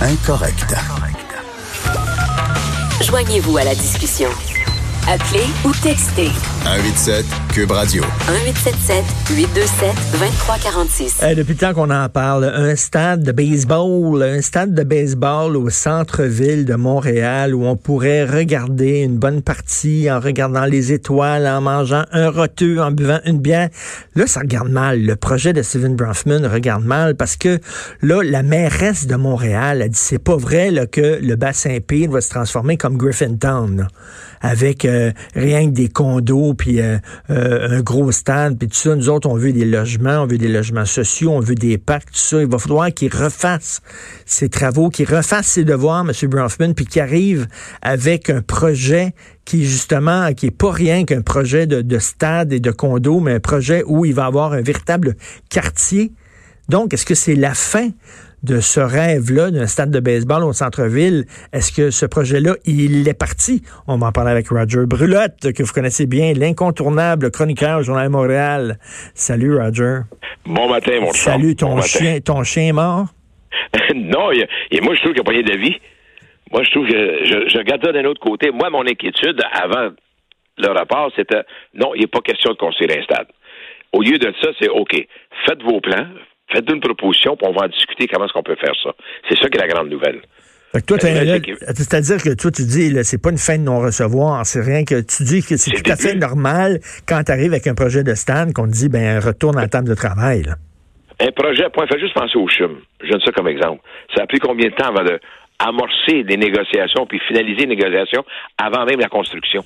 Incorrect. Joignez-vous à la discussion. Appelez ou textez 187 Cube Radio. 1877 827 2346. Euh, depuis le temps qu'on en parle, un stade de baseball, un stade de baseball au centre-ville de Montréal où on pourrait regarder une bonne partie en regardant les étoiles, en mangeant un roteux, en buvant une bière. Là, ça regarde mal. Le projet de Steven Bronfman regarde mal parce que là, la mairesse de Montréal a dit c'est pas vrai là, que le bassin Pire va se transformer comme Griffintown. là, avec euh, rien que des condos puis euh, euh, un gros stade puis tout ça. Nous autres, on veut des logements, on veut des logements sociaux, on veut des parcs, tout ça. Il va falloir qu'il refasse ses travaux, qu'il refasse ses devoirs, M. Bronfman, puis qu'il arrive avec un projet qui justement, qui est pas rien qu'un projet de, de stade et de condos, mais un projet où il va avoir un véritable quartier. Donc, est-ce que c'est la fin de ce rêve-là d'un stade de baseball au centre-ville. Est-ce que ce projet-là, il est parti? On va en parler avec Roger Brulotte, que vous connaissez bien, l'incontournable chroniqueur au Journal de Montréal. Salut, Roger. Bon matin, mon chum. Salut, ton Bon matin. chien, ton chien est mort? non, il et moi, je trouve qu'il n'y a pas de vie. Moi, je trouve que je, je regarde ça d'un autre côté. Moi, mon inquiétude avant le rapport, c'était non, il n'est pas question de construire un stade. Au lieu de ça, c'est OK, faites vos plans, faites une proposition, puis on va en discuter comment est-ce qu'on peut faire ça. C'est ça qui est la grande nouvelle. Que- c'est-à-dire que toi, tu dis, là, c'est pas une fin de non-recevoir, c'est rien que tu dis que c'est tout à fait normal quand tu arrives avec un projet de stand qu'on te dit, ben, retourne à la table de travail. là. Un projet, point, fais juste penser au CHUM. Je donne ça comme exemple. Ça a pris combien de temps avant de amorcer des négociations puis finaliser les négociations avant même la construction?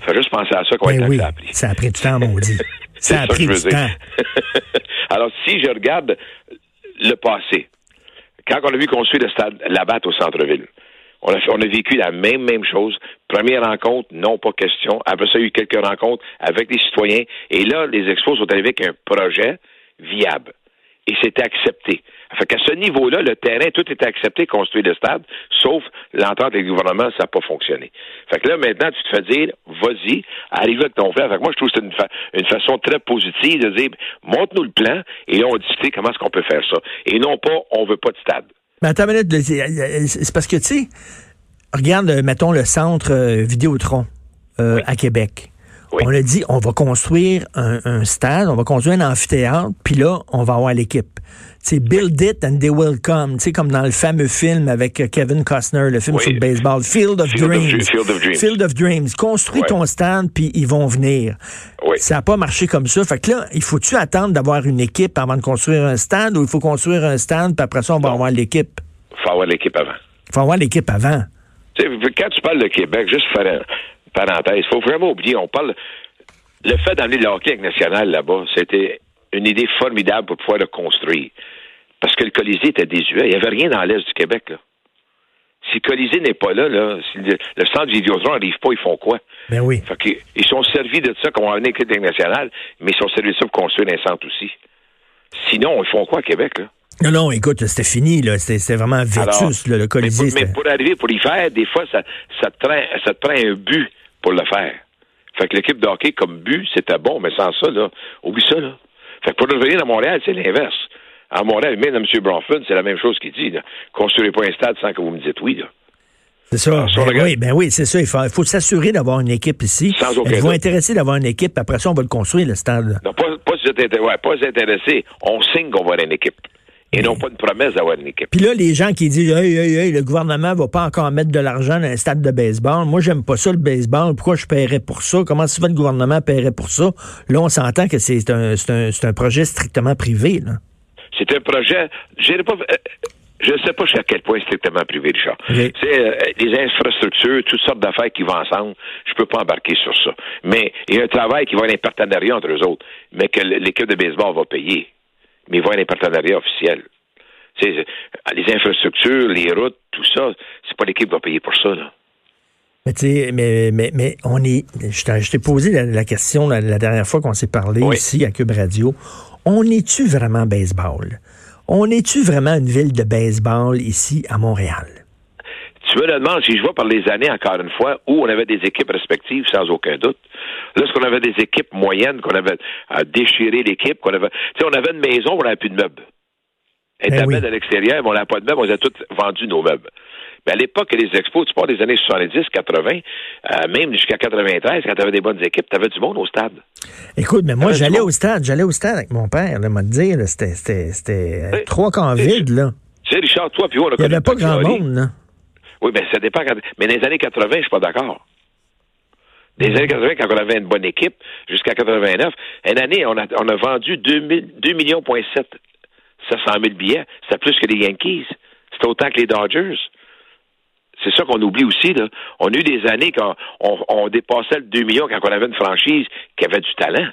Fais juste penser à ça, de Ben oui, ça a pris. ça a pris du temps, maudit. Ça a pris du temps. Alors, si je regarde le passé, quand on a vu construire le stade Labatt au centre-ville, on a, fait- on a vécu la même, même chose. Première rencontre, non, pas question. Après ça, il y a eu quelques rencontres avec les citoyens. Et là, les expos sont arrivés avec un projet viable. Et c'était accepté. Fait qu'à ce niveau-là, le terrain, tout était accepté, construire le stade, sauf l'entente avec le gouvernement, ça n'a pas fonctionné. Fait que là, maintenant, tu te fais dire, vas-y, arrive avec ton plan. Fait que moi, je trouve que c'est une, fa- une façon très positive de dire, montre-nous le plan, et là, on discute comment est-ce qu'on peut faire ça. Et non pas, on veut pas de stade. Mais attends une minute, là, c'est parce que, tu sais, regarde, mettons, le centre euh, Vidéotron euh, à Québec. Oui. On a dit, on va construire un, un stade, on va construire un amphithéâtre, puis là, on va avoir l'équipe. Sais, build it and they will come. Tu comme dans le fameux film avec euh, Kevin Costner, le film Oui. sur le baseball, Field of Field of Dreams. Dr- Field of Dreams. Field of Dreams. Construis Ouais. ton stand, puis ils vont venir. Ça n'a pas marché comme ça. Fait que là, il faut-tu attendre d'avoir une équipe avant de construire un stade, ou il faut construire un stand, puis après ça, on va Non. avoir l'équipe? faut avoir l'équipe avant. Il faut avoir l'équipe avant. Tu sais, quand tu parles de Québec, juste faire une parenthèse, il faut vraiment oublier, on parle. Le fait d'amener le hockey avec national là-bas, c'était une idée formidable pour pouvoir le construire. Parce que le Colisée était désuet. Il n'y avait rien dans l'Est du Québec, là. Si le Colisée n'est pas là, là, si le, le centre Vidéotron n'arrive pas, ils font quoi? Ben oui. Fait ils sont servis de ça, qu'on va amener l'équipe nationale, mais ils sont servis de ça pour construire un centre aussi. Sinon, ils font quoi à Québec, là? Non, non, écoute, c'était fini, là. C'était vraiment vétus, le mais Colisée. pour, mais pour arriver, pour y faire, des fois, ça, ça, te prend, ça te prend un but pour le faire. Fait que l'équipe de hockey, comme but, c'était bon, mais sans ça, là, oublie ça, là. Fait que pour revenir à Montréal, c'est l'inverse. À Montréal, même M. Bronfman, c'est la même chose qu'il dit, là. Construisez pas un stade sans que vous me dites oui, là. C'est ça. Ben oui, ben oui, c'est ça. Il faut, s'assurer d'avoir une équipe ici. Sans aucun Êtes-vous doute. intéressé d'avoir une équipe? Après ça, on va le construire, le stade. là. Non, pas, pas, si ouais, pas intéressé. On signe qu'on va avoir une équipe. Et non pas une promesse d'avoir une équipe. Puis là, les gens qui disent hey, hey, hey, le gouvernement va pas encore mettre de l'argent dans un stade de baseball. Moi, j'aime pas ça, le baseball. Pourquoi je paierais pour ça? Comment ça fait le gouvernement paierait pour ça? Là, on s'entend que c'est un, c'est un, c'est un projet strictement privé. Là. C'est un projet. Pas. euh, Je ne sais pas jusqu'à quel point strictement privé, Richard. C'est euh, les infrastructures, toutes sortes d'affaires qui vont ensemble. Je peux pas embarquer sur ça. Mais il y a un travail qui va avoir un partenariat entre eux autres, mais que l'équipe de baseball va payer. Mais il va y avoir un partenariat officiel. Tu sais, les infrastructures, les routes, tout ça, c'est pas l'équipe qui va payer pour ça, là. Mais tu sais, mais, mais, mais on est. Je t'ai- je t'ai posé la, la question la, la dernière fois qu'on s'est parlé Oui. ici à Cube Radio. On est-tu vraiment baseball? On est-tu vraiment une ville de baseball ici à Montréal? Tu me le demandes, si je vois par les années, encore une fois, où on avait des équipes respectives, sans aucun doute. Lorsqu'on avait des équipes moyennes, qu'on avait à déchirer l'équipe, qu'on avait. Tu sais, on avait une maison, on n'avait plus de meubles. Elle était Ben oui. belle à l'extérieur, mais on n'avait pas de meubles, on a tous vendu nos meubles. Mais à l'époque des expos, tu parles des années 70, 80, euh, même jusqu'à 93, quand tu avais des bonnes équipes, tu avais du monde au stade. Écoute, mais moi, j'allais au stade, j'allais au stade avec mon père, là, m'a dire, c'était, c'était, Oui. trois quarts Oui. vide, là. Tu sais, Richard, toi, puis on a Il n'y avait pas grand monde, là. Oui, mais ça dépend. Quand... Mais dans les années 80, je suis pas d'accord. Les années 80, quand on avait une bonne équipe, jusqu'à 89, une année, on a, on a vendu 2, 2 millions, point 7, 700 000 billets. C'était plus que les Yankees. C'était autant que les Dodgers. C'est ça qu'on oublie aussi. On a eu des années quand on, on dépassait le 2 millions quand on avait une franchise qui avait du talent.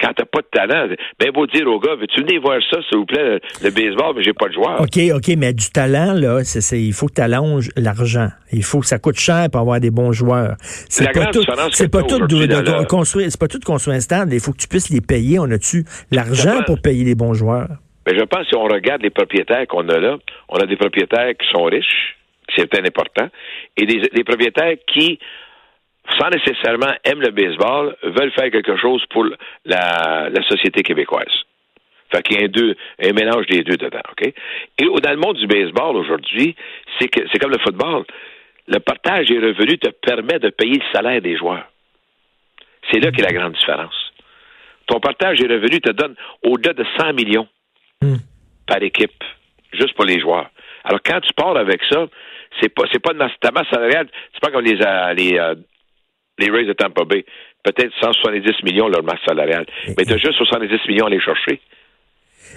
Quand t'as pas de talent, ben beau dire aux gars, veux-tu venir voir ça, s'il vous plaît, le, le baseball, mais j'ai pas de joueur. OK, OK, mais du talent, là, c'est, il faut que tu allonges l'argent. Il faut que ça coûte cher pour avoir des bons joueurs. C'est pas tout, c'est pas tout de, construire, c'est pas tout de construire un stade. Il faut que tu puisses les payer. On a-tu l'argent pour payer les bons joueurs? Mais je pense que si on regarde les propriétaires qu'on a là, on a des propriétaires qui sont riches, c'est important, et des, des propriétaires qui, sans nécessairement aiment le baseball, veulent faire quelque chose pour la, la société québécoise. Fait qu'il y a un, deux, un mélange des deux dedans, OK? Et dans le monde du baseball aujourd'hui, c'est que c'est comme le football. Le partage des revenus te permet de payer le salaire des joueurs. C'est là qu'est la grande différence. Ton partage des revenus te donne au-delà de 100 millions Hmm. par équipe, juste pour les joueurs. Alors, quand tu pars avec ça, c'est pas, c'est pas de masse, ta masse salariale, c'est pas comme les, euh, les, euh, les Rays de Tampa Bay. Peut-être 170 millions leur masse salariale. Mais tu as juste 70 millions à aller chercher.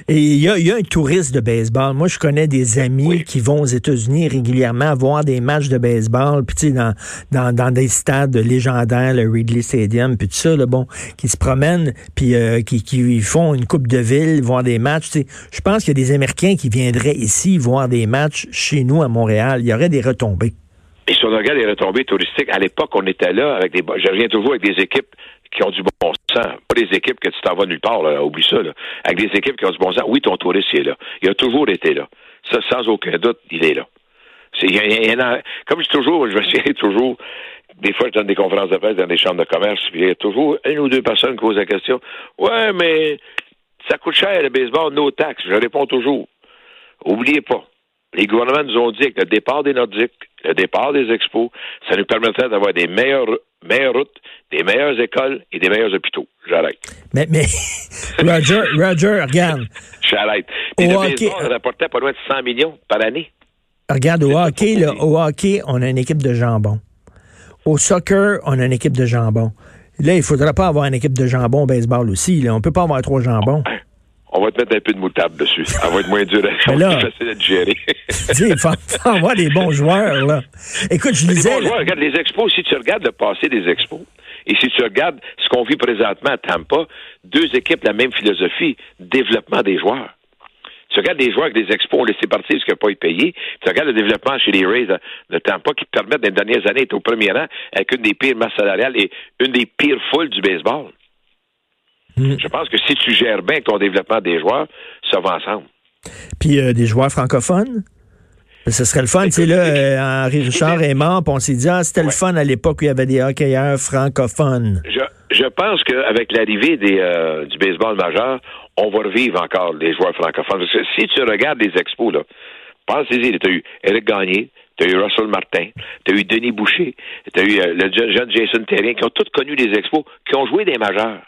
Et il y a, il y a un touriste de baseball. Moi, je connais des amis Oui. qui vont aux États-Unis régulièrement voir des matchs de baseball, puis tu sais, dans, dans, dans des stades légendaires, le Ridley Stadium, puis tout ça, là, bon, qui se promènent, puis euh, qui, qui font une coupe de ville, voir des matchs. tu sais. Je pense qu'il y a des Américains qui viendraient ici voir des matchs chez nous à Montréal. Il y aurait des retombées. Et si on regarde les retombées touristiques, à l'époque, on était là avec des. Je reviens toujours avec des équipes qui ont du bon sens. Pas des équipes que tu t'en vas nulle part, là, oublie ça. Là. Avec des équipes qui ont du bon sens. Oui, ton touriste, il est là. Il a toujours été là. Ça, sans aucun doute, il est là. Y a- comme je dis toujours, je me souviens toujours, des fois, je donne des conférences de presse dans des chambres de commerce, puis il y a toujours une ou deux personnes qui posent la question. Ouais, mais ça coûte cher le baseball, nos taxes. Je réponds toujours. Oubliez pas, les gouvernements nous ont dit que le départ des Nordiques, le départ des expos, ça nous permettrait d'avoir des meilleures, meilleures routes, des meilleures écoles et des meilleurs hôpitaux. J'arrête. Mais, mais Roger, Roger, regarde. J'arrête. Au le hockey- baseball rapportait pas loin de 100 millions par année. Regarde, au hockey, là, au hockey, on a une équipe de jambon. Au soccer, on a une équipe de jambon. Là, il faudra pas avoir une équipe de jambon au baseball aussi. Là. On peut pas avoir trois jambons. On va te mettre un peu de moutarde dessus. Ça va être moins dur à là- plus facile à digérer. Il faut, faut avoir des bons joueurs, là. Écoute, je Les disais... bons joueurs, regarde les expos, si tu regardes le passé des expos, et si tu regardes ce qu'on vit présentement à Tampa, deux équipes, la même philosophie, développement des joueurs. Tu regardes des joueurs avec des expos, on laissé partir parce qu'ils n'ont pas été payés. Tu regardes le développement chez les Rays de, Tampa qui permettent, dans les dernières années, d'être au premier rang avec une des pires masses salariales et une des pires foules du baseball. Hmm. Je pense que si tu gères bien ton développement des joueurs, ça va ensemble. Puis euh, des joueurs francophones? Ce serait le fun. Tu sais, là, euh, Henri Richard est mort, puis on s'est dit, ah, c'était le fun à l'époque où il y avait des hockeyeurs francophones. Je, je pense qu'avec l'arrivée des, euh, du baseball majeur, on va revivre encore les joueurs francophones. Parce que si tu regardes les expos, là, pensez-y, tu as eu Eric Gagné, tu as eu Russell Martin, tu as eu Denis Boucher, tu as eu euh, le jeune, Jason Terrien, qui ont tous connu les expos, qui ont joué des majeurs.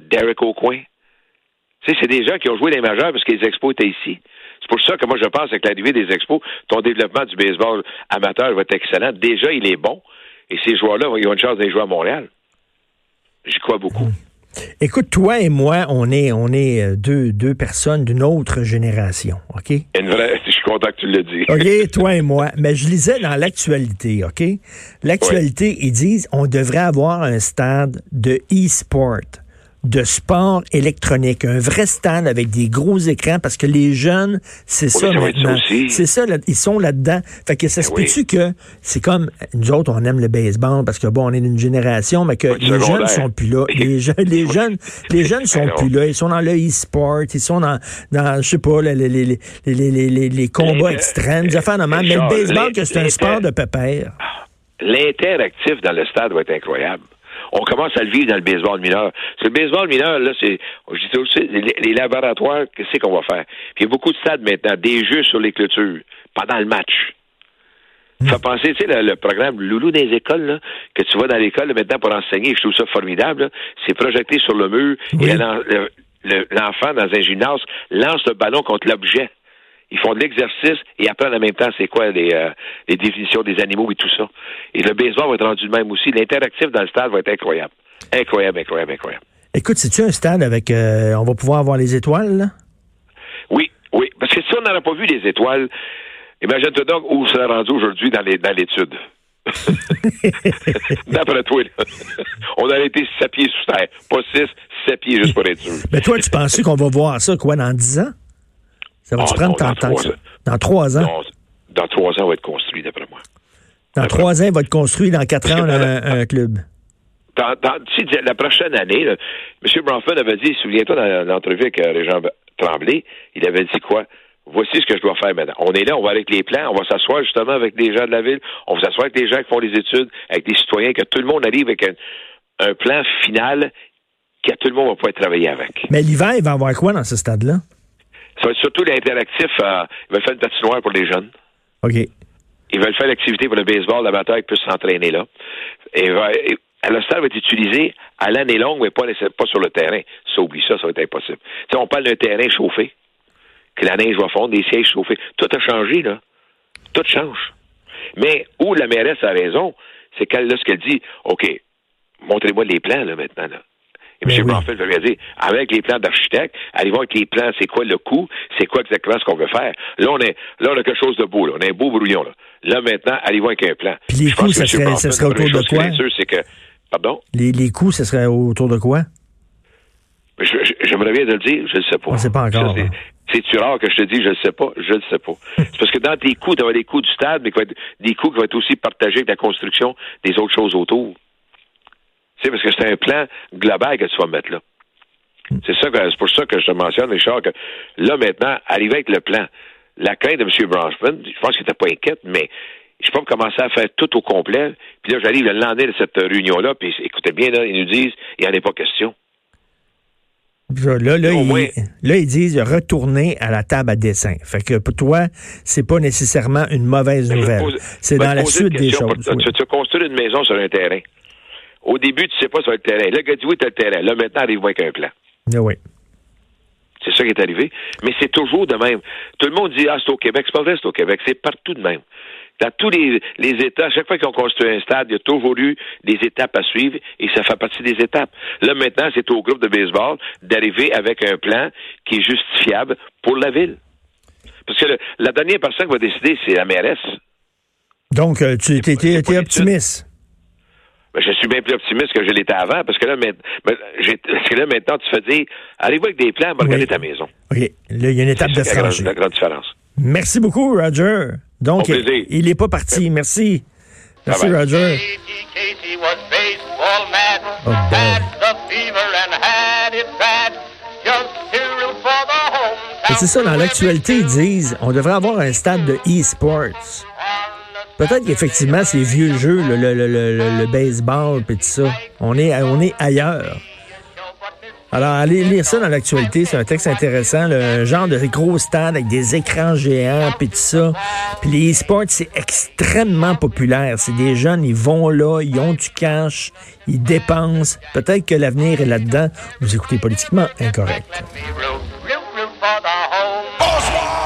Derek. Tu sais, c'est des gens qui ont joué des majeurs parce que les expos étaient ici. C'est pour ça que moi, je pense qu'avec l'arrivée des expos, ton développement du baseball amateur va être excellent. Déjà, il est bon. Et ces joueurs-là, ils ont une chance d'aller jouer à Montréal. J'y crois beaucoup. Écoute, toi et moi, on est, on est euh, deux, deux personnes d'une autre génération, OK? Une vraie, je suis content que tu le dis. OK, toi et moi. Mais je lisais dans l'actualité, OK? L'actualité, ils disent on devrait avoir un stade de e-sport. De sport électronique, un vrai stade avec des gros écrans, parce que les jeunes, c'est ça maintenant. C'est ça, là, ils sont là-dedans. Fait que ça se Ben oui. peut-tu que c'est comme nous autres, on aime le baseball parce que bon, on est d'une génération, mais que Oui, les jeunes sont plus là. Les jeunes, les jeunes, les jeunes sont Alors. plus là. Ils sont dans le e-sport, ils sont dans, dans je sais pas, les, les, les, les, les, les, les- les combats extrêmes, des affaires même. Mais le baseball, que c'est un sport de pépère. L'interactif dans le stade va être incroyable. On commence à le vivre dans le baseball mineur. Que le baseball mineur, là, c'est, je dis aussi, les, les laboratoires, qu'est-ce qu'on va faire? Puis il y a beaucoup de stades maintenant, des jeux sur les clôtures, pendant le match. Ça fait penser, tu sais, le, le programme Loulou des écoles, là, que tu vas dans l'école maintenant pour enseigner, je trouve ça formidable. là. C'est projeté sur le mur Oui. et l'en- le- le- l'enfant dans un gymnase lance le ballon contre l'objet. Ils font de l'exercice et apprennent en même temps c'est quoi les, euh, les définitions des animaux et tout ça. Et le baseball va être rendu de même aussi. L'interactif dans le stade va être incroyable. Incroyable, incroyable, incroyable. Écoute, c'est-tu un stade avec, euh, on va pouvoir avoir les étoiles, là? Oui, oui. Parce que si on n'aurait pas vu les étoiles, imagine-toi donc où on serait rendu aujourd'hui dans l'étude. D'après toi, là. on aurait été sept pieds sous terre. Pas six, sept pieds juste pour être sûr. Mais toi, tu penses qu'on va voir ça, quoi, dans 10 ans? Ça va-tu Ah, prendre tant dans de temps que trois ça? ans. Dans trois ans? Non, dans trois ans, on va être construit, d'après moi. Dans trois ans, il va être construit. Dans quatre ans, on a un, un club. Dans, dans- la prochaine année, là, M. Bronfman avait dit, souviens-toi dans l'entrevue avec euh, Régent Tremblay, il avait dit quoi? Voici ce que je dois faire maintenant. On est là, on va avec les plans, on va s'asseoir justement avec des gens de la ville, on va s'asseoir avec des gens qui font les études, avec des citoyens, que tout le monde arrive avec un, un plan final que tout le monde va pouvoir travailler avec. Mais l'hiver, il va avoir quoi dans ce stade-là? Ça va être surtout l'interactif. euh, ils veulent faire une patinoire pour les jeunes. OK. Ils veulent faire l'activité pour le baseball, la bataille, puisse s'entraîner là. Et, va- et- le stade va être utilisé à l'année longue, mais pas, sur le terrain. Ça, oublie ça, ça va être impossible. Tu sais, on parle d'un terrain chauffé, que la neige va fondre, des sièges chauffés. Tout a changé, là. Tout change. Mais où la mairesse a raison, c'est qu'elle, lorsqu'elle dit, OK, montrez-moi les plans, là, maintenant, là. Et Ben M. oui. Blanfeld va lui dire, avec les plans d'architecte, allez voir avec les plans, c'est quoi le coût, c'est quoi exactement ce qu'on veut faire. Là, on est, là, on a quelque chose de beau, là. On a un beau brouillon, là. Là, maintenant, allez voir avec un plan. Puis les coûts, ça serait- ça autour de quoi? c'est que, pardon? Les, les coûts, ce serait autour de quoi? Je, j'aimerais bien de le dire, je ne sais pas. On sait pas encore, Ça, c'est-. C'est-tu rare que je te dis, je ne sais pas, je ne sais pas. c'est parce que dans tes coûts, tu vas les coûts du stade, mais qui va être des coûts qui vont être aussi partagés avec la construction des autres choses autour. Sais, parce que c'est un plan global que tu vas mettre là. C'est ça que, c'est pour ça que je te mentionne, Richard, que là, maintenant, arriver avec le plan, la crainte de M. Branchman, je pense qu'il n'était pas inquiète, mais je peux pas commencer à faire tout au complet. Puis là, j'arrive le lendemain de cette réunion-là, puis écoutez bien, là, ils nous disent, il n'y en a pas question. Là, là, ils, moins. là, ils disent retourner à la table à dessin. Fait que pour toi, c'est pas nécessairement une mauvaise nouvelle. C'est dans la suite des choses. oui. Tu, tu as construit une maison sur un terrain. Au début, tu sais pas sur le terrain. Là, le gars dit oui, tu as le terrain. Là, maintenant, arrive-moi avec un plan. Ah oui. C'est ça qui est arrivé. Mais c'est toujours de même. Tout le monde dit, ah, c'est au Québec. C'est pas vrai, c'est au Québec. C'est partout de même. Dans tous les, les États, à chaque fois qu'ils ont construit un stade, il y a toujours eu des étapes à suivre et ça fait partie des étapes. Là, maintenant, c'est au groupe de baseball d'arriver avec un plan qui est justifiable pour la ville. Parce que le- la dernière personne qui va décider, c'est la mairesse. Donc, euh, tu pas optimiste. Ben, je suis bien plus optimiste que je l'étais avant, parce que là, maintenant, j'ai- parce que là, maintenant, tu fais dire, allez-vous avec des plans, va regarder Oui. ta maison. OK. Là, il y a une étape de la la grande différence. Merci beaucoup, Roger. Donc, il n'est pas parti. Merci. Merci, Bye bye. Roger. Casey Casey was baseball mad, Oh, C'est ça, dans l'actualité, ils disent on devrait avoir un stade de e-sports. Peut-être qu'effectivement, ces vieux jeux, le, le, le, le- baseball, puis tout ça, on est, on est ailleurs. Alors, allez lire ça dans l'actualité, c'est un texte intéressant, le genre de gros stade avec des écrans géants, puis tout ça. Puis les e-sports, c'est extrêmement populaire. C'est des jeunes, ils vont là, ils ont du cash, ils dépensent. Peut-être que l'avenir est là-dedans. Vous écoutez politiquement incorrect. Let